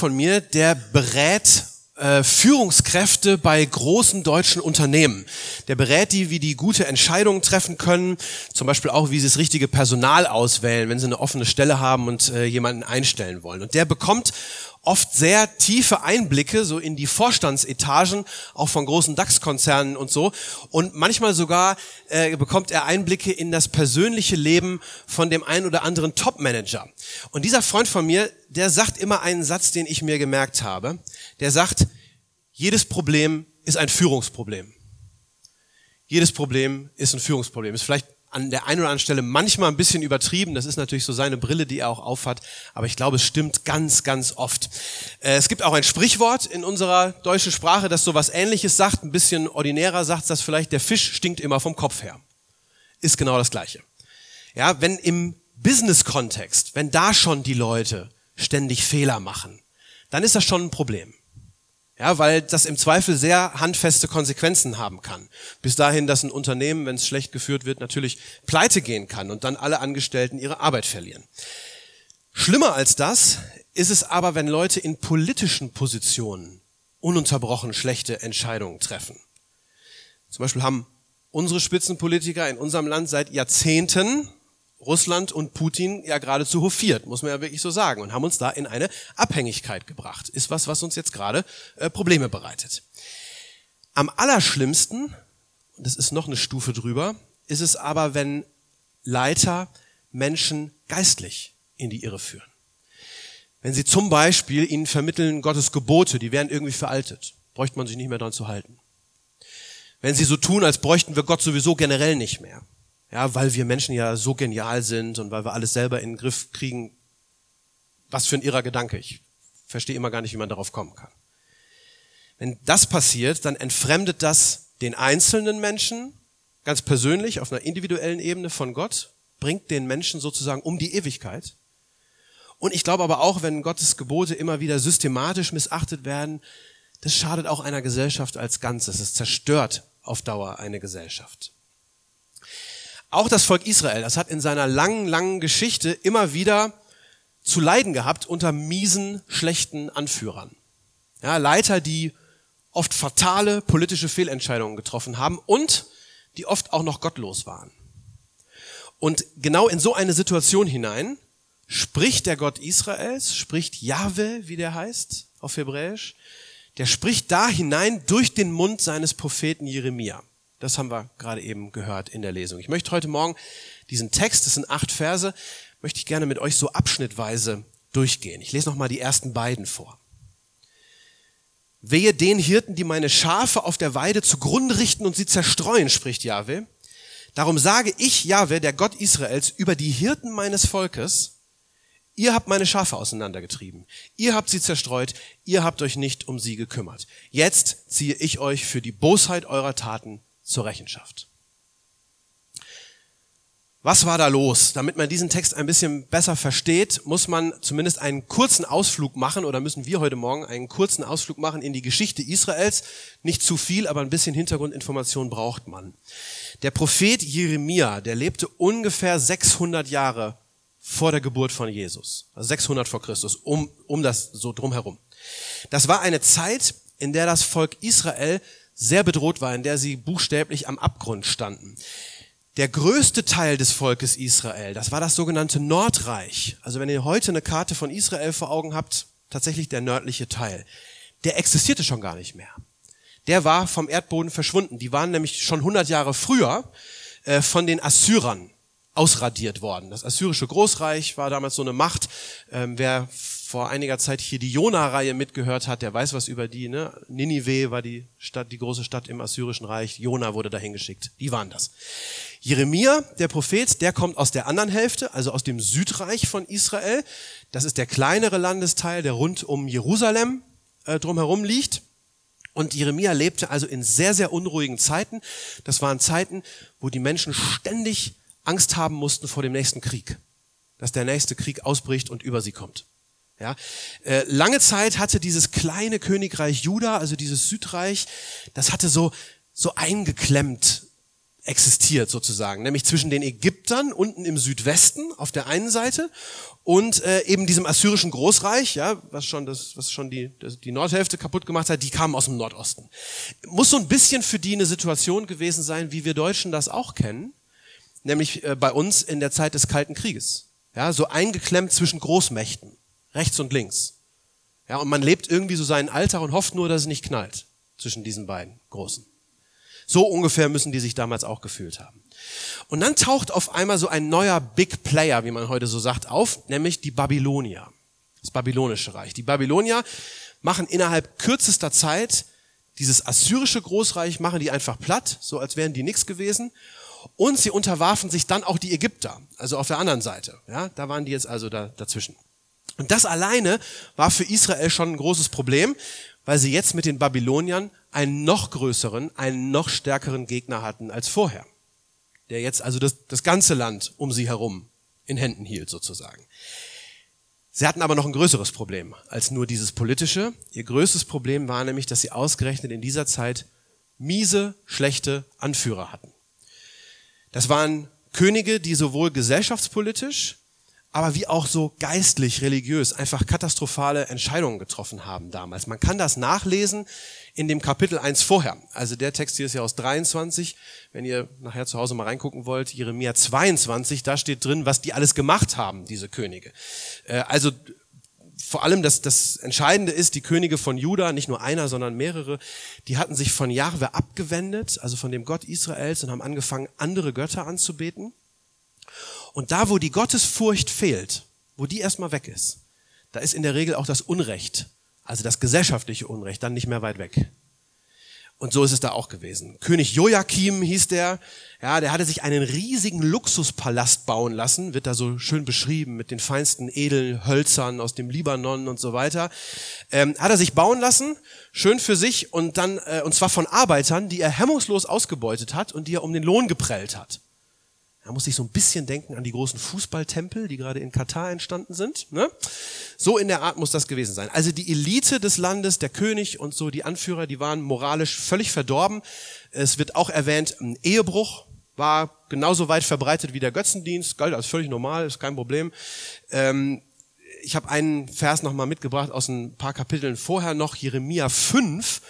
Von mir, der berät äh, Führungskräfte bei großen deutschen Unternehmen. Der berät die, wie die gute Entscheidungen treffen können, zum Beispiel auch, wie sie das richtige Personal auswählen, wenn sie eine offene Stelle haben und äh, jemanden einstellen wollen. Und der bekommt oft sehr tiefe Einblicke so in die Vorstandsetagen, auch von großen DAX-Konzernen und so. Und manchmal sogar äh, bekommt er Einblicke in das persönliche Leben von dem einen oder anderen Top-Manager. Und dieser Freund von mir, der sagt immer einen Satz, den ich mir gemerkt habe. Der sagt, jedes Problem ist ein Führungsproblem. Jedes Problem ist ein Führungsproblem. Ist vielleicht an der einen oder anderen Stelle manchmal ein bisschen übertrieben. Das ist natürlich so seine Brille, die er auch aufhat. Aber ich glaube, es stimmt ganz, ganz oft. Äh, Es gibt auch ein Sprichwort in unserer deutschen Sprache, das sowas ähnliches sagt. Ein bisschen ordinärer sagt das vielleicht, der Fisch stinkt immer vom Kopf her. Ist genau das Gleiche. Ja, wenn im Business-Kontext, wenn da schon die Leute ständig Fehler machen, dann ist das schon ein Problem. Ja, weil das im Zweifel sehr handfeste Konsequenzen haben kann. Bis dahin, dass ein Unternehmen, wenn es schlecht geführt wird, natürlich pleite gehen kann und dann alle Angestellten ihre Arbeit verlieren. Schlimmer als das ist es aber, wenn Leute in politischen Positionen ununterbrochen schlechte Entscheidungen treffen. Zum Beispiel haben unsere Spitzenpolitiker in unserem Land seit Jahrzehnten Russland und Putin ja geradezu hofiert, muss man ja wirklich so sagen, und haben uns da in eine Abhängigkeit gebracht. Ist was, was uns jetzt gerade äh, Probleme bereitet. Am allerschlimmsten, und das ist noch eine Stufe drüber, ist es aber, wenn Leiter Menschen geistlich in die Irre führen. Wenn sie zum Beispiel ihnen vermitteln Gottes Gebote, die wären irgendwie veraltet, bräuchte man sich nicht mehr dran zu halten. Wenn sie so tun, als bräuchten wir Gott sowieso generell nicht mehr. Ja, weil wir Menschen ja so genial sind und weil wir alles selber in den Griff kriegen. Was für ein irrer Gedanke. Ich verstehe immer gar nicht, wie man darauf kommen kann. Wenn das passiert, dann entfremdet das den einzelnen Menschen ganz persönlich auf einer individuellen Ebene von Gott, bringt den Menschen sozusagen um die Ewigkeit. Und ich glaube aber auch, wenn Gottes Gebote immer wieder systematisch missachtet werden, das schadet auch einer Gesellschaft als Ganzes. Es zerstört auf Dauer eine Gesellschaft. Auch das Volk Israel, das hat in seiner langen, langen Geschichte immer wieder zu leiden gehabt unter miesen, schlechten Anführern. Ja, Leiter, die oft fatale politische Fehlentscheidungen getroffen haben und die oft auch noch gottlos waren. Und genau in so eine Situation hinein spricht der Gott Israels, spricht Jahwe, wie der heißt auf Hebräisch, der spricht da hinein durch den Mund seines Propheten Jeremia. Das haben wir gerade eben gehört in der Lesung. Ich möchte heute Morgen diesen Text, das sind acht Verse, möchte ich gerne mit euch so abschnittweise durchgehen. Ich lese noch mal die ersten beiden vor. Wehe den Hirten, die meine Schafe auf der Weide zugrunde richten und sie zerstreuen, spricht Jahwe. Darum sage ich, Jahwe, der Gott Israels, über die Hirten meines Volkes, ihr habt meine Schafe auseinandergetrieben, ihr habt sie zerstreut, ihr habt euch nicht um sie gekümmert. Jetzt ziehe ich euch für die Bosheit eurer Taten zur Rechenschaft. Was war da los? Damit man diesen Text ein bisschen besser versteht, muss man zumindest einen kurzen Ausflug machen oder müssen wir heute Morgen einen kurzen Ausflug machen in die Geschichte Israels. Nicht zu viel, aber ein bisschen Hintergrundinformation braucht man. Der Prophet Jeremia, der lebte ungefähr 600 Jahre vor der Geburt von Jesus. Also 600 vor Christus, um, um das so drumherum. Das war eine Zeit, in der das Volk Israel sehr bedroht war, in der sie buchstäblich am Abgrund standen. Der größte Teil des Volkes Israel, das war das sogenannte Nordreich. Also wenn ihr heute eine Karte von Israel vor Augen habt, tatsächlich der nördliche Teil. Der existierte schon gar nicht mehr. Der war vom Erdboden verschwunden. Die waren nämlich schon 100 Jahre früher äh, von den Assyrern ausradiert worden. Das assyrische Großreich war damals so eine Macht. Ähm, wer vor einiger Zeit hier die Jona-Reihe mitgehört hat, der weiß was über die. Ne? Ninive war die Stadt, die große Stadt im assyrischen Reich. Jona wurde dahin geschickt. Die waren das. Jeremia, der Prophet, der kommt aus der anderen Hälfte, also aus dem Südreich von Israel. Das ist der kleinere Landesteil, der rund um Jerusalem äh, drumherum liegt. Und Jeremia lebte also in sehr, sehr unruhigen Zeiten. Das waren Zeiten, wo die Menschen ständig Angst haben mussten vor dem nächsten Krieg, dass der nächste Krieg ausbricht und über sie kommt. Ja, äh, lange Zeit hatte dieses kleine Königreich Juda, also dieses Südreich, das hatte so so eingeklemmt existiert sozusagen, nämlich zwischen den Ägyptern unten im Südwesten auf der einen Seite und äh, eben diesem assyrischen Großreich, ja, was schon das, was schon die das, die Nordhälfte kaputt gemacht hat, die kamen aus dem Nordosten. Muss so ein bisschen für die eine Situation gewesen sein, wie wir Deutschen das auch kennen, nämlich äh, bei uns in der Zeit des Kalten Krieges, ja, so eingeklemmt zwischen Großmächten rechts und links. Ja, und man lebt irgendwie so seinen Alltag und hofft nur, dass es nicht knallt zwischen diesen beiden Großen. So ungefähr müssen die sich damals auch gefühlt haben. Und dann taucht auf einmal so ein neuer Big Player, wie man heute so sagt, auf, nämlich die Babylonier. Das babylonische Reich. Die Babylonier machen innerhalb kürzester Zeit dieses assyrische Großreich, machen die einfach platt, so als wären die nichts gewesen. Und sie unterwarfen sich dann auch die Ägypter, also auf der anderen Seite. Ja, da waren die jetzt also da, dazwischen. Und das alleine war für Israel schon ein großes Problem, weil sie jetzt mit den Babyloniern einen noch größeren, einen noch stärkeren Gegner hatten als vorher, der jetzt also das, das ganze Land um sie herum in Händen hielt sozusagen. Sie hatten aber noch ein größeres Problem als nur dieses politische. Ihr größtes Problem war nämlich, dass sie ausgerechnet in dieser Zeit miese, schlechte Anführer hatten. Das waren Könige, die sowohl gesellschaftspolitisch aber wie auch so geistlich, religiös einfach katastrophale Entscheidungen getroffen haben damals. Man kann das nachlesen in dem Kapitel 1 vorher. Also der Text hier ist ja aus 23. Wenn ihr nachher zu Hause mal reingucken wollt, Jeremia 22, da steht drin, was die alles gemacht haben, diese Könige. Äh, also vor allem das, das Entscheidende ist, die Könige von Juda, nicht nur einer, sondern mehrere, die hatten sich von Jahwe abgewendet, also von dem Gott Israels und haben angefangen, andere Götter anzubeten. Und da, wo die Gottesfurcht fehlt, wo die erstmal weg ist, da ist in der Regel auch das Unrecht, also das gesellschaftliche Unrecht, dann nicht mehr weit weg. Und so ist es da auch gewesen. König Joachim hieß der, ja, der hatte sich einen riesigen Luxuspalast bauen lassen, wird da so schön beschrieben mit den feinsten Edelhölzern aus dem Libanon und so weiter. Ähm, hat er sich bauen lassen, schön für sich und dann, äh, und zwar von Arbeitern, die er hemmungslos ausgebeutet hat und die er um den Lohn geprellt hat. Da muss ich so ein bisschen denken an die großen Fußballtempel, die gerade in Katar entstanden sind. Ne? So in der Art muss das gewesen sein. Also die Elite des Landes, der König und so die Anführer, die waren moralisch völlig verdorben. Es wird auch erwähnt, ein Ehebruch war genauso weit verbreitet wie der Götzendienst, galt als völlig normal, ist kein Problem. Ähm, ich habe einen Vers nochmal mitgebracht aus ein paar Kapiteln vorher noch, Jeremia 5,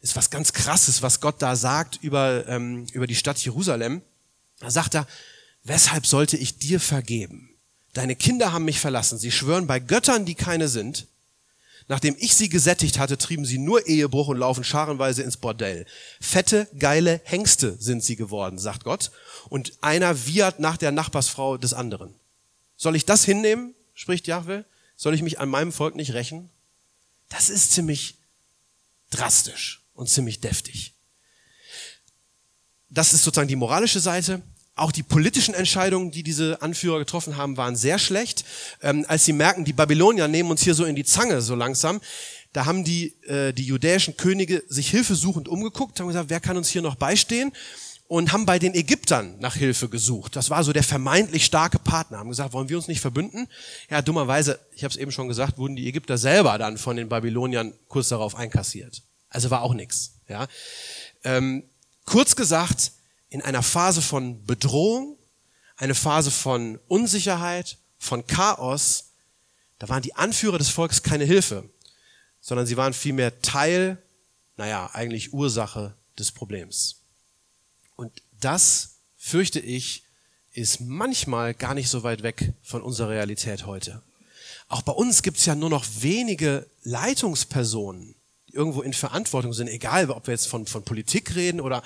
ist was ganz Krasses, was Gott da sagt über, ähm, über die Stadt Jerusalem. Da sagt er, weshalb sollte ich dir vergeben? Deine Kinder haben mich verlassen. Sie schwören bei Göttern, die keine sind. Nachdem ich sie gesättigt hatte, trieben sie nur Ehebruch und laufen scharenweise ins Bordell. Fette, geile Hengste sind sie geworden, sagt Gott. Und einer wiehert nach der Nachbarsfrau des anderen. Soll ich das hinnehmen? spricht Jahwe. Soll ich mich an meinem Volk nicht rächen? Das ist ziemlich drastisch und ziemlich deftig. Das ist sozusagen die moralische Seite. Auch die politischen Entscheidungen, die diese Anführer getroffen haben, waren sehr schlecht. Ähm, als sie merken, die Babylonier nehmen uns hier so in die Zange so langsam, da haben die, äh, die judäischen Könige sich hilfesuchend umgeguckt, haben gesagt, wer kann uns hier noch beistehen? Und haben bei den Ägyptern nach Hilfe gesucht. Das war so der vermeintlich starke Partner. Haben gesagt, wollen wir uns nicht verbünden? Ja, dummerweise, ich habe es eben schon gesagt, wurden die Ägypter selber dann von den Babyloniern kurz darauf einkassiert. Also war auch nix. Ja. Ähm, kurz gesagt, in einer Phase von Bedrohung, eine Phase von Unsicherheit, von Chaos, da waren die Anführer des Volkes keine Hilfe, sondern sie waren vielmehr Teil, naja, eigentlich Ursache des Problems. Und das, fürchte ich, ist manchmal gar nicht so weit weg von unserer Realität heute. Auch bei uns gibt es ja nur noch wenige Leitungspersonen, die irgendwo in Verantwortung sind, egal ob wir jetzt von, von Politik reden oder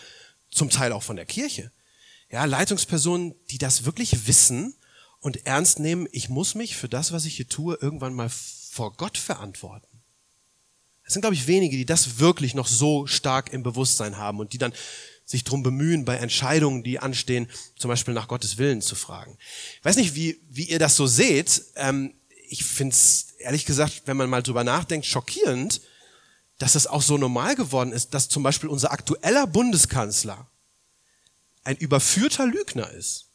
zum Teil auch von der Kirche. Ja, Leitungspersonen, die das wirklich wissen und ernst nehmen, ich muss mich für das, was ich hier tue, irgendwann mal vor Gott verantworten. Es sind, glaube ich, wenige, die das wirklich noch so stark im Bewusstsein haben und die dann sich drum bemühen, bei Entscheidungen, die anstehen, zum Beispiel nach Gottes Willen zu fragen. Ich weiß nicht, wie, wie ihr das so seht. Ähm, ich finde es, ehrlich gesagt, wenn man mal drüber nachdenkt, schockierend, dass es auch so normal geworden ist, dass zum Beispiel unser aktueller Bundeskanzler ein überführter Lügner ist,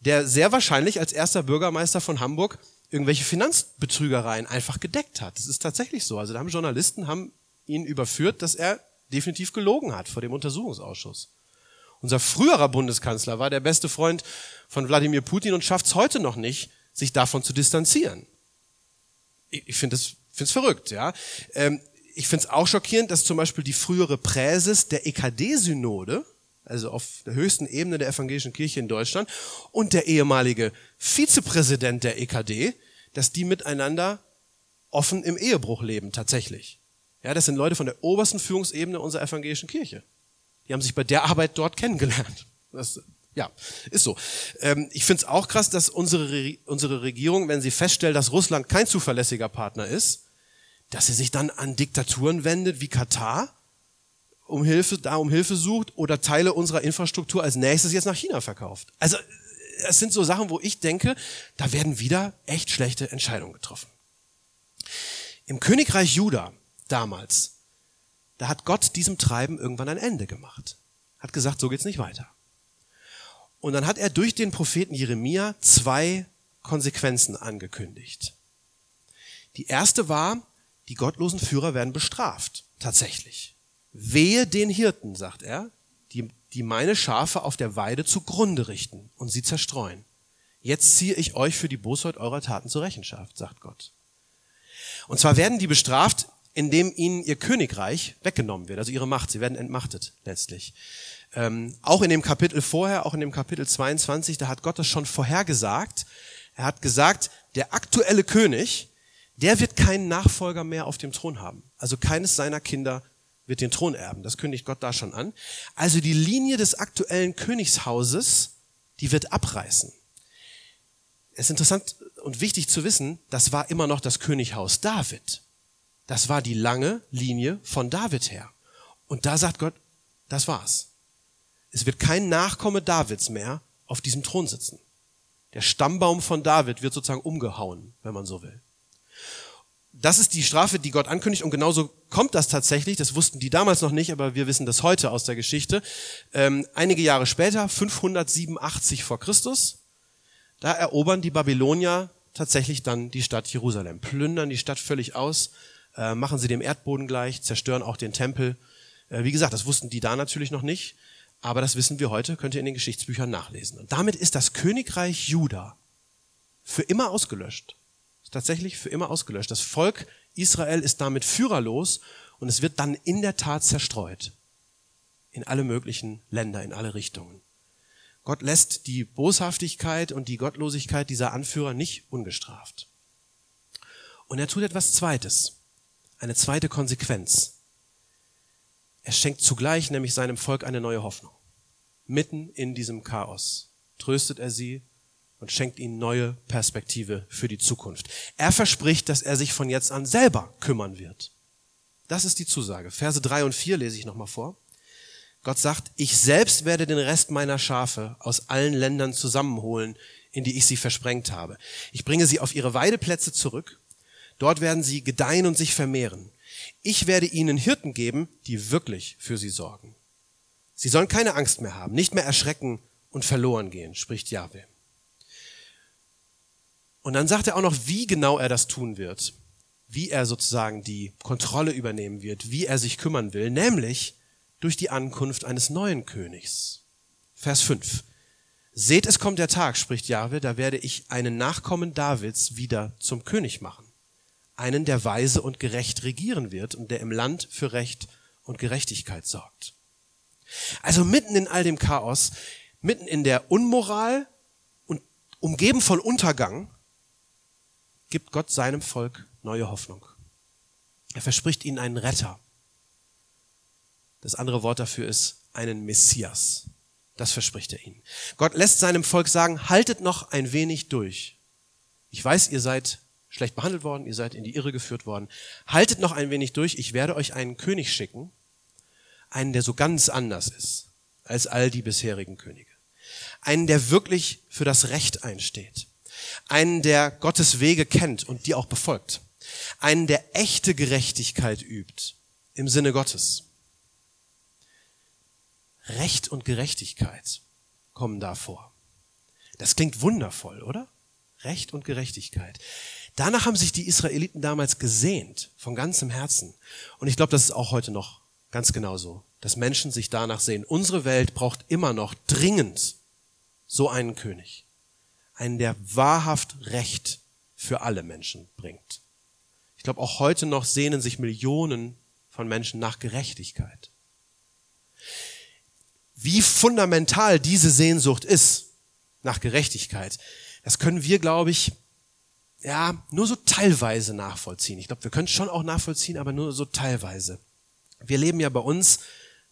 der sehr wahrscheinlich als erster Bürgermeister von Hamburg irgendwelche Finanzbetrügereien einfach gedeckt hat. Das ist tatsächlich so. Also da haben Journalisten haben ihn überführt, dass er definitiv gelogen hat vor dem Untersuchungsausschuss. Unser früherer Bundeskanzler war der beste Freund von Wladimir Putin und schafft es heute noch nicht, sich davon zu distanzieren. Ich, finde es find's verrückt, ja. Ähm, ich finde es auch schockierend, dass zum Beispiel die frühere Präses der EKD-Synode, also auf der höchsten Ebene der evangelischen Kirche in Deutschland, und der ehemalige Vizepräsident der EKD, dass die miteinander offen im Ehebruch leben, tatsächlich. Ja, das sind Leute von der obersten Führungsebene unserer evangelischen Kirche. Die haben sich bei der Arbeit dort kennengelernt. Das, ja, ist so. Ähm, ich finde es auch krass, dass unsere, unsere Regierung, wenn sie feststellt, dass Russland kein zuverlässiger Partner ist, dass sie sich dann an Diktaturen wendet wie Katar um Hilfe, da um Hilfe sucht oder Teile unserer Infrastruktur als nächstes jetzt nach China verkauft. Also es sind so Sachen, wo ich denke, da werden wieder echt schlechte Entscheidungen getroffen. Im Königreich Juda damals, da hat Gott diesem Treiben irgendwann ein Ende gemacht. Hat gesagt, so geht's nicht weiter. Und dann hat er durch den Propheten Jeremia zwei Konsequenzen angekündigt. Die erste war, die gottlosen Führer werden bestraft. Tatsächlich. Wehe den Hirten, sagt er, die, die meine Schafe auf der Weide zugrunde richten und sie zerstreuen. Jetzt ziehe ich euch für die Bosheit eurer Taten zur Rechenschaft, sagt Gott. Und zwar werden die bestraft, indem ihnen ihr Königreich weggenommen wird, also ihre Macht. Sie werden entmachtet letztlich. Ähm, auch in dem Kapitel vorher, auch in dem Kapitel 22, da hat Gott das schon vorhergesagt. Er hat gesagt, der aktuelle König, der wird keinen Nachfolger mehr auf dem Thron haben. Also keines seiner Kinder wird den Thron erben. Das kündigt Gott da schon an. Also die Linie des aktuellen Königshauses, die wird abreißen. Es ist interessant und wichtig zu wissen, das war immer noch das Könighaus David. Das war die lange Linie von David her. Und da sagt Gott, das war's. Es wird kein Nachkomme Davids mehr auf diesem Thron sitzen. Der Stammbaum von David wird sozusagen umgehauen, wenn man so will das ist die Strafe, die Gott ankündigt und genauso kommt das tatsächlich. Das wussten die damals noch nicht, aber wir wissen das heute aus der Geschichte. Ähm, einige Jahre später, 587 vor Christus, da erobern die Babylonier tatsächlich dann die Stadt Jerusalem, plündern die Stadt völlig aus, äh, machen sie dem Erdboden gleich, zerstören auch den Tempel. Äh, wie gesagt, das wussten die da natürlich noch nicht, aber das wissen wir heute, könnt ihr in den Geschichtsbüchern nachlesen. Und damit ist das Königreich Juda für immer ausgelöscht tatsächlich für immer ausgelöscht. Das Volk Israel ist damit führerlos und es wird dann in der Tat zerstreut. In alle möglichen Länder, in alle Richtungen. Gott lässt die Boshaftigkeit und die Gottlosigkeit dieser Anführer nicht ungestraft. Und er tut etwas Zweites, eine zweite Konsequenz. Er schenkt zugleich nämlich seinem Volk eine neue Hoffnung. Mitten in diesem Chaos tröstet er sie und schenkt ihnen neue Perspektive für die Zukunft. Er verspricht, dass er sich von jetzt an selber kümmern wird. Das ist die Zusage. Verse drei und vier lese ich nochmal vor. Gott sagt, ich selbst werde den Rest meiner Schafe aus allen Ländern zusammenholen, in die ich sie versprengt habe. Ich bringe sie auf ihre Weideplätze zurück. Dort werden sie gedeihen und sich vermehren. Ich werde ihnen Hirten geben, die wirklich für sie sorgen. Sie sollen keine Angst mehr haben, nicht mehr erschrecken und verloren gehen, spricht Yahweh. Und dann sagt er auch noch, wie genau er das tun wird, wie er sozusagen die Kontrolle übernehmen wird, wie er sich kümmern will, nämlich durch die Ankunft eines neuen Königs. Vers 5. Seht, es kommt der Tag, spricht Jahwe, da werde ich einen Nachkommen Davids wieder zum König machen. Einen, der weise und gerecht regieren wird und der im Land für Recht und Gerechtigkeit sorgt. Also mitten in all dem Chaos, mitten in der Unmoral und umgeben von Untergang, gibt Gott seinem Volk neue Hoffnung. Er verspricht ihnen einen Retter. Das andere Wort dafür ist einen Messias. Das verspricht er ihnen. Gott lässt seinem Volk sagen, haltet noch ein wenig durch. Ich weiß, ihr seid schlecht behandelt worden, ihr seid in die Irre geführt worden. Haltet noch ein wenig durch, ich werde euch einen König schicken, einen, der so ganz anders ist als all die bisherigen Könige. Einen, der wirklich für das Recht einsteht. Einen, der Gottes Wege kennt und die auch befolgt. Einen, der echte Gerechtigkeit übt im Sinne Gottes. Recht und Gerechtigkeit kommen da vor. Das klingt wundervoll, oder? Recht und Gerechtigkeit. Danach haben sich die Israeliten damals gesehnt, von ganzem Herzen. Und ich glaube, das ist auch heute noch ganz genauso, dass Menschen sich danach sehen. Unsere Welt braucht immer noch dringend so einen König. Einen, der wahrhaft Recht für alle Menschen bringt. Ich glaube, auch heute noch sehnen sich Millionen von Menschen nach Gerechtigkeit. Wie fundamental diese Sehnsucht ist nach Gerechtigkeit, das können wir, glaube ich, ja, nur so teilweise nachvollziehen. Ich glaube, wir können es schon auch nachvollziehen, aber nur so teilweise. Wir leben ja bei uns,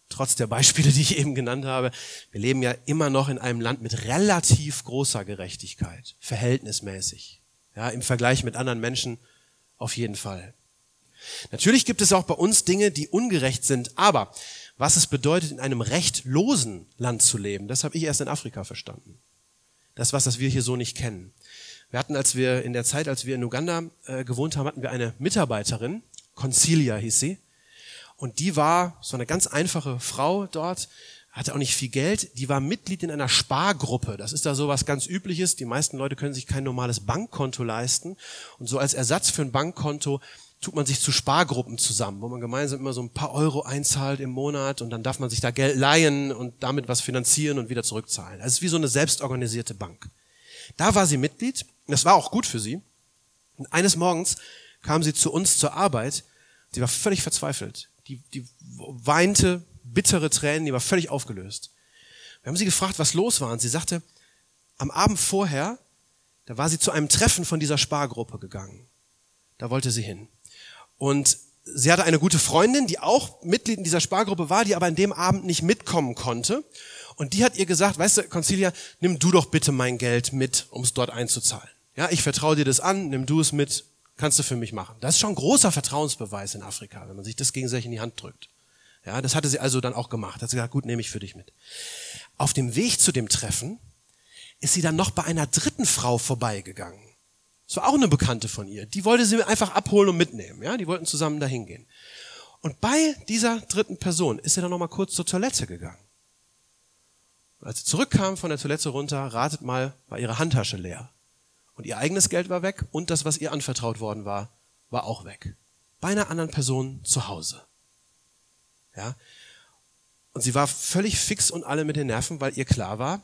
trotz der Beispiele, die ich eben genannt habe, wir leben ja immer noch in einem Land mit relativ großer Gerechtigkeit, verhältnismäßig. Ja, im Vergleich mit anderen Menschen auf jeden Fall. Natürlich gibt es auch bei uns Dinge, die ungerecht sind, aber was es bedeutet, in einem rechtlosen Land zu leben, das habe ich erst in Afrika verstanden. Das was, das wir hier so nicht kennen. Wir hatten, als wir in der Zeit, als wir in Uganda äh, gewohnt haben, hatten wir eine Mitarbeiterin, Concilia hieß sie, und die war so eine ganz einfache Frau dort, hatte auch nicht viel Geld, die war Mitglied in einer Spargruppe. Das ist da so was ganz übliches. Die meisten Leute können sich kein normales Bankkonto leisten. Und so als Ersatz für ein Bankkonto tut man sich zu Spargruppen zusammen, wo man gemeinsam immer so ein paar Euro einzahlt im Monat und dann darf man sich da Geld leihen und damit was finanzieren und wieder zurückzahlen. Das ist wie so eine selbstorganisierte Bank. Da war sie Mitglied, das war auch gut für sie. Und eines Morgens kam sie zu uns zur Arbeit, sie war völlig verzweifelt. Die, die weinte bittere Tränen, die war völlig aufgelöst. Wir haben sie gefragt, was los war und sie sagte, am Abend vorher, da war sie zu einem Treffen von dieser Spargruppe gegangen. Da wollte sie hin. Und sie hatte eine gute Freundin, die auch Mitglied in dieser Spargruppe war, die aber an dem Abend nicht mitkommen konnte. Und die hat ihr gesagt, weißt du, Concilia, nimm du doch bitte mein Geld mit, um es dort einzuzahlen. Ja, ich vertraue dir das an, nimm du es mit, kannst du für mich machen. Das ist schon ein großer Vertrauensbeweis in Afrika, wenn man sich das gegenseitig in die Hand drückt. Ja, das hatte sie also dann auch gemacht. Hat sie gesagt, gut, nehme ich für dich mit. Auf dem Weg zu dem Treffen ist sie dann noch bei einer dritten Frau vorbeigegangen. Das war auch eine Bekannte von ihr. Die wollte sie einfach abholen und mitnehmen. Ja, die wollten zusammen dahin gehen. Und bei dieser dritten Person ist sie dann noch mal kurz zur Toilette gegangen. Und als sie zurückkam von der Toilette runter, ratet mal, war ihre Handtasche leer. Und ihr eigenes Geld war weg und das, was ihr anvertraut worden war, war auch weg. Bei einer anderen Person zu Hause. Ja. Und sie war völlig fix und alle mit den Nerven, weil ihr klar war,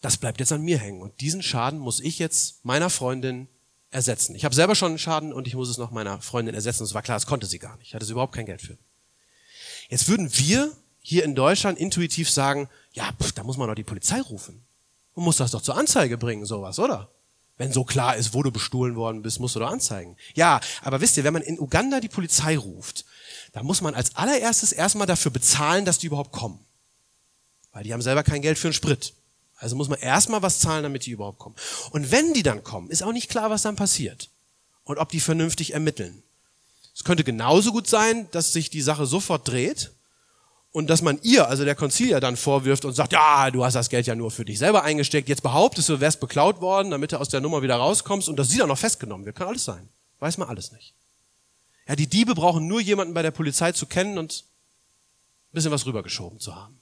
das bleibt jetzt an mir hängen. Und diesen Schaden muss ich jetzt meiner Freundin ersetzen. Ich habe selber schon einen Schaden und ich muss es noch meiner Freundin ersetzen. Es war klar, das konnte sie gar nicht. Ich hatte sie überhaupt kein Geld für. Jetzt würden wir hier in Deutschland intuitiv sagen, ja, pff, da muss man doch die Polizei rufen. Man muss das doch zur Anzeige bringen, sowas, oder? Wenn so klar ist, wo du bestohlen worden bist, musst du doch anzeigen. Ja, aber wisst ihr, wenn man in Uganda die Polizei ruft, dann muss man als allererstes erstmal dafür bezahlen, dass die überhaupt kommen. Weil die haben selber kein Geld für einen Sprit. Also muss man erstmal was zahlen, damit die überhaupt kommen. Und wenn die dann kommen, ist auch nicht klar, was dann passiert. Und ob die vernünftig ermitteln. Es könnte genauso gut sein, dass sich die Sache sofort dreht und dass man ihr, also der Konzilier, dann vorwirft und sagt, ja, du hast das Geld ja nur für dich selber eingesteckt, jetzt behauptest du, wärst beklaut worden, damit du aus der Nummer wieder rauskommst und dass sie dann noch festgenommen wird. Kann alles sein. Weiß man alles nicht. Ja, die Diebe brauchen nur jemanden bei der Polizei zu kennen und ein bisschen was rübergeschoben zu haben.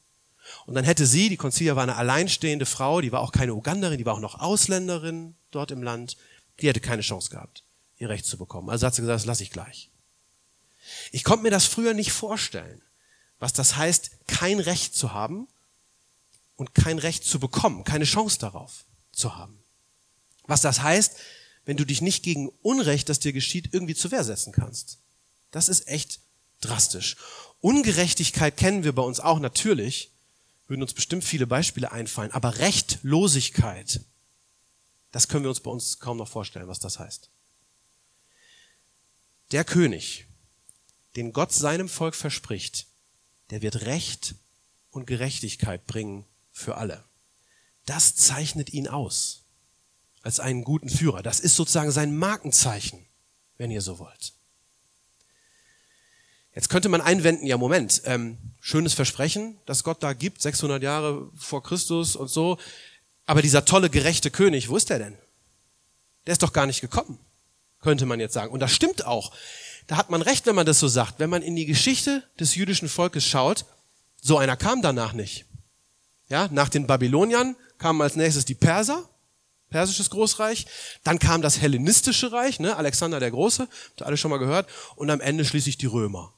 Und dann hätte sie, die Concilia war eine alleinstehende Frau, die war auch keine Uganderin, die war auch noch Ausländerin dort im Land, die hätte keine Chance gehabt, ihr Recht zu bekommen. Also hat sie gesagt, das lasse ich gleich. Ich konnte mir das früher nicht vorstellen, was das heißt, kein Recht zu haben und kein Recht zu bekommen, keine Chance darauf zu haben. Was das heißt, wenn du dich nicht gegen Unrecht, das dir geschieht, irgendwie zur Wehr setzen kannst. Das ist echt drastisch. Ungerechtigkeit kennen wir bei uns auch natürlich, würden uns bestimmt viele Beispiele einfallen. Aber Rechtlosigkeit, das können wir uns bei uns kaum noch vorstellen, was das heißt. Der König, den Gott seinem Volk verspricht, der wird Recht und Gerechtigkeit bringen für alle. Das zeichnet ihn aus als einen guten Führer. Das ist sozusagen sein Markenzeichen, wenn ihr so wollt. Jetzt könnte man einwenden, ja Moment, ähm, schönes Versprechen, das Gott da gibt, 600 Jahre vor Christus und so, aber dieser tolle, gerechte König, wo ist der denn? Der ist doch gar nicht gekommen, könnte man jetzt sagen. Und das stimmt auch. Da hat man recht, wenn man das so sagt. Wenn man in die Geschichte des jüdischen Volkes schaut, so einer kam danach nicht. Ja, nach den Babyloniern kamen als nächstes die Perser, persisches Großreich, dann kam das hellenistische Reich, ne, Alexander der Große, habt ihr alle schon mal gehört, und am Ende schließlich die Römer.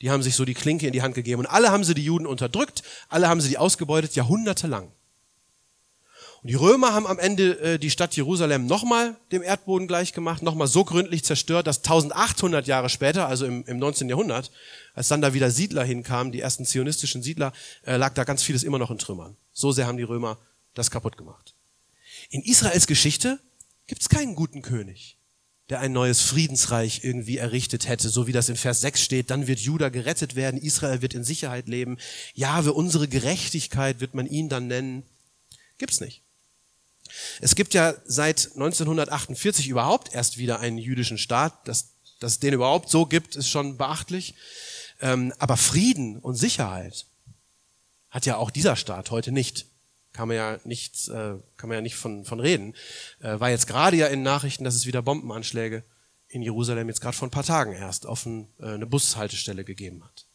Die haben sich so die Klinke in die Hand gegeben und alle haben sie die Juden unterdrückt, alle haben sie die ausgebeutet, jahrhundertelang. Und die Römer haben am Ende äh, die Stadt Jerusalem nochmal dem Erdboden gleichgemacht, nochmal so gründlich zerstört, dass 1800 Jahre später, also im, im 19. Jahrhundert, als dann da wieder Siedler hinkamen, die ersten zionistischen Siedler, äh, lag da ganz vieles immer noch in Trümmern. So sehr haben die Römer das kaputt gemacht. In Israels Geschichte gibt es keinen guten König der ein neues Friedensreich irgendwie errichtet hätte, so wie das in Vers 6 steht, dann wird Juda gerettet werden, Israel wird in Sicherheit leben, Jahwe, unsere Gerechtigkeit wird man ihn dann nennen. Gibt's nicht. Es gibt ja seit 1948 überhaupt erst wieder einen jüdischen Staat. Dass, dass es den überhaupt so gibt, ist schon beachtlich. Ähm, aber Frieden und Sicherheit hat ja auch dieser Staat heute nicht kann man ja nicht, äh, kann man ja nicht von, von reden. Äh, war jetzt gerade ja in Nachrichten, dass es wieder Bombenanschläge in Jerusalem jetzt gerade vor ein paar Tagen erst auf äh, eine Bushaltestelle gegeben hat.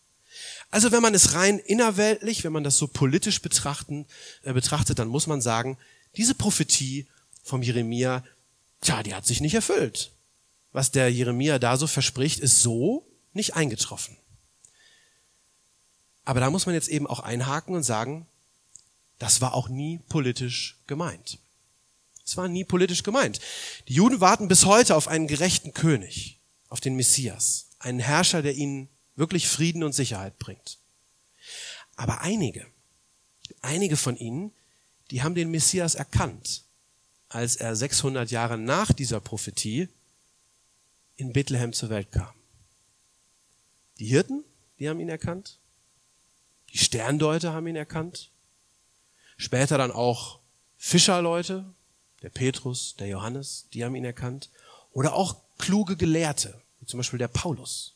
Also wenn man es rein innerweltlich, wenn man das so politisch betrachten, betrachtet, dann muss man sagen, diese Prophetie vom Jeremia, tja, die hat sich nicht erfüllt. Was der Jeremia da so verspricht, ist so nicht eingetroffen. Aber da muss man jetzt eben auch einhaken und sagen, das war auch nie politisch gemeint. Es war nie politisch gemeint. Die Juden warten bis heute auf einen gerechten König, auf den Messias, einen Herrscher, der ihnen wirklich Frieden und Sicherheit bringt. Aber einige, einige von ihnen, die haben den Messias erkannt, als er 600 Jahre nach dieser Prophetie in Bethlehem zur Welt kam. Die Hirten, die haben ihn erkannt. Die Sterndeuter haben ihn erkannt. Später dann auch Fischerleute, der Petrus, der Johannes, die haben ihn erkannt. Oder auch kluge Gelehrte, wie zum Beispiel der Paulus.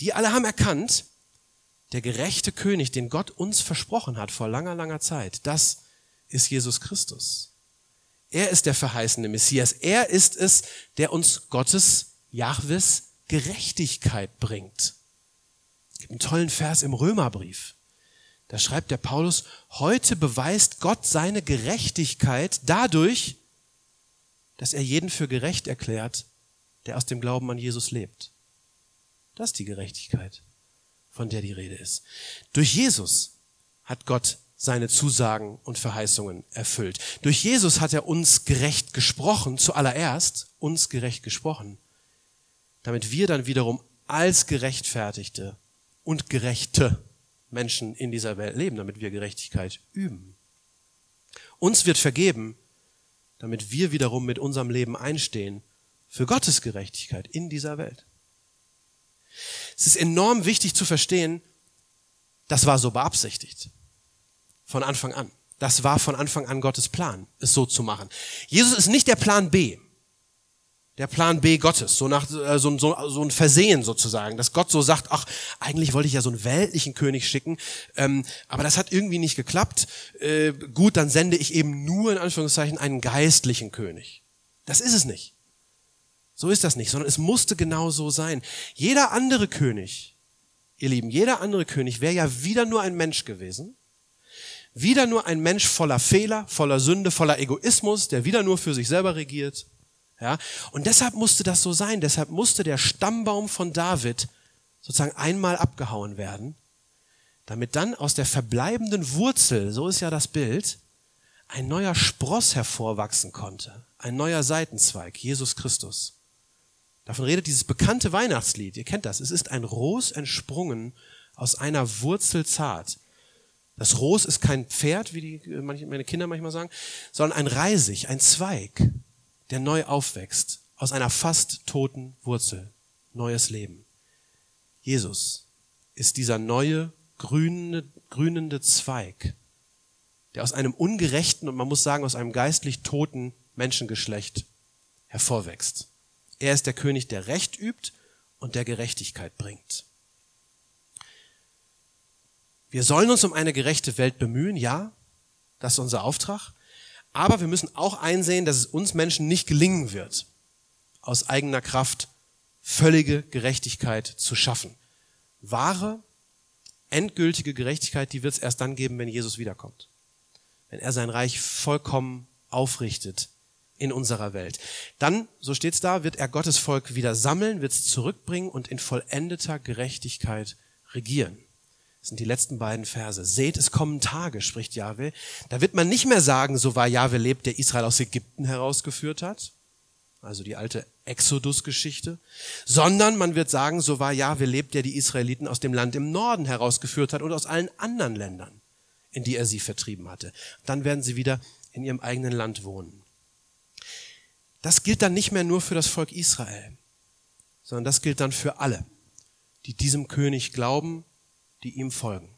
Die alle haben erkannt, der gerechte König, den Gott uns versprochen hat vor langer, langer Zeit, das ist Jesus Christus. Er ist der verheißene Messias. Er ist es, der uns Gottes, Jahwes Gerechtigkeit bringt. Es gibt einen tollen Vers im Römerbrief. Da schreibt der Paulus, heute beweist Gott seine Gerechtigkeit dadurch, dass er jeden für gerecht erklärt, der aus dem Glauben an Jesus lebt. Das ist die Gerechtigkeit, von der die Rede ist. Durch Jesus hat Gott seine Zusagen und Verheißungen erfüllt. Durch Jesus hat er uns gerecht gesprochen, zuallererst uns gerecht gesprochen, damit wir dann wiederum als Gerechtfertigte und Gerechte Menschen in dieser Welt leben, damit wir Gerechtigkeit üben. Uns wird vergeben, damit wir wiederum mit unserem Leben einstehen für Gottes Gerechtigkeit in dieser Welt. Es ist enorm wichtig zu verstehen, das war so beabsichtigt. Von Anfang an. Das war von Anfang an Gottes Plan, es so zu machen. Jesus ist nicht der Plan B der Plan B Gottes, so nach äh, so, so, so ein Versehen sozusagen, dass Gott so sagt, ach, eigentlich wollte ich ja so einen weltlichen König schicken, ähm, aber das hat irgendwie nicht geklappt. Äh, gut, dann sende ich eben nur in Anführungszeichen einen geistlichen König. Das ist es nicht. So ist das nicht, sondern es musste genau so sein. Jeder andere König, ihr Lieben, jeder andere König wäre ja wieder nur ein Mensch gewesen, wieder nur ein Mensch voller Fehler, voller Sünde, voller Egoismus, der wieder nur für sich selber regiert ja? Und deshalb musste das so sein. Deshalb musste der Stammbaum von David sozusagen einmal abgehauen werden, damit dann aus der verbleibenden Wurzel, so ist ja das Bild, ein neuer Spross hervorwachsen konnte. Ein neuer Seitenzweig, Jesus Christus. Davon redet dieses bekannte Weihnachtslied. Ihr kennt das. Es ist ein Ros entsprungen aus einer Wurzel zart. Das Ros ist kein Pferd, wie die, meine Kinder manchmal sagen, sondern ein Reisig, ein Zweig der neu aufwächst aus einer fast toten Wurzel. Neues Leben. Jesus ist dieser neue grünende, grünende Zweig, der aus einem ungerechten und man muss sagen aus einem geistlich toten Menschengeschlecht hervorwächst. Er ist der König, der Recht übt und der Gerechtigkeit bringt. Wir sollen uns um eine gerechte Welt bemühen, ja, das ist unser Auftrag. Aber wir müssen auch einsehen, dass es uns Menschen nicht gelingen wird, aus eigener Kraft völlige Gerechtigkeit zu schaffen. Wahre, endgültige Gerechtigkeit, die wird es erst dann geben, wenn Jesus wiederkommt. Wenn er sein Reich vollkommen aufrichtet in unserer Welt. Dann, so steht's da, wird er Gottes Volk wieder sammeln, wird es zurückbringen und in vollendeter Gerechtigkeit regieren. Das sind die letzten beiden Verse. Seht, es kommen Tage, spricht Jahwe. Da wird man nicht mehr sagen, so war Jahwe lebt, der Israel aus Ägypten herausgeführt hat. Also die alte Exodus-Geschichte. Sondern man wird sagen, so war Jahwe lebt, der die Israeliten aus dem Land im Norden herausgeführt hat und aus allen anderen Ländern, in die er sie vertrieben hatte. Dann werden sie wieder in ihrem eigenen Land wohnen. Das gilt dann nicht mehr nur für das Volk Israel, sondern das gilt dann für alle, die diesem König glauben, die ihm folgen.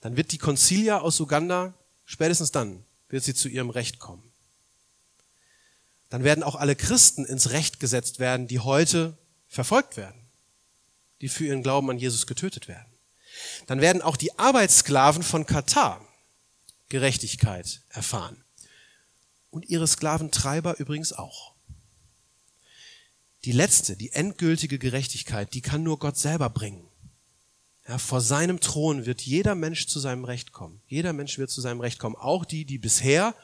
Dann wird die Concilia aus Uganda, spätestens dann, wird sie zu ihrem Recht kommen. Dann werden auch alle Christen ins Recht gesetzt werden, die heute verfolgt werden, die für ihren Glauben an Jesus getötet werden. Dann werden auch die Arbeitssklaven von Katar Gerechtigkeit erfahren und ihre Sklaventreiber übrigens auch. Die letzte, die endgültige Gerechtigkeit, die kann nur Gott selber bringen. Ja, vor seinem Thron wird jeder Mensch zu seinem Recht kommen. Jeder Mensch wird zu seinem Recht kommen. Auch die, die bisher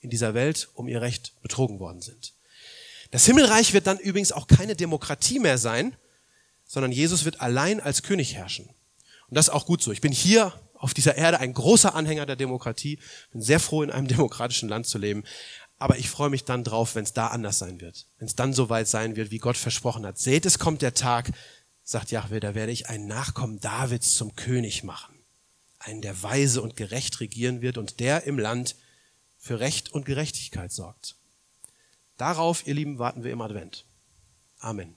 in dieser Welt um ihr Recht betrogen worden sind. Das Himmelreich wird dann übrigens auch keine Demokratie mehr sein, sondern Jesus wird allein als König herrschen. Und das ist auch gut so. Ich bin hier auf dieser Erde ein großer Anhänger der Demokratie, bin sehr froh, in einem demokratischen Land zu leben. Aber ich freue mich dann drauf, wenn es da anders sein wird. Wenn es dann so weit sein wird, wie Gott versprochen hat. Seht, es kommt der Tag, sagt Jahwe, da werde ich einen Nachkommen Davids zum König machen. Einen, der weise und gerecht regieren wird und der im Land für Recht und Gerechtigkeit sorgt. Darauf, ihr Lieben, warten wir im Advent. Amen.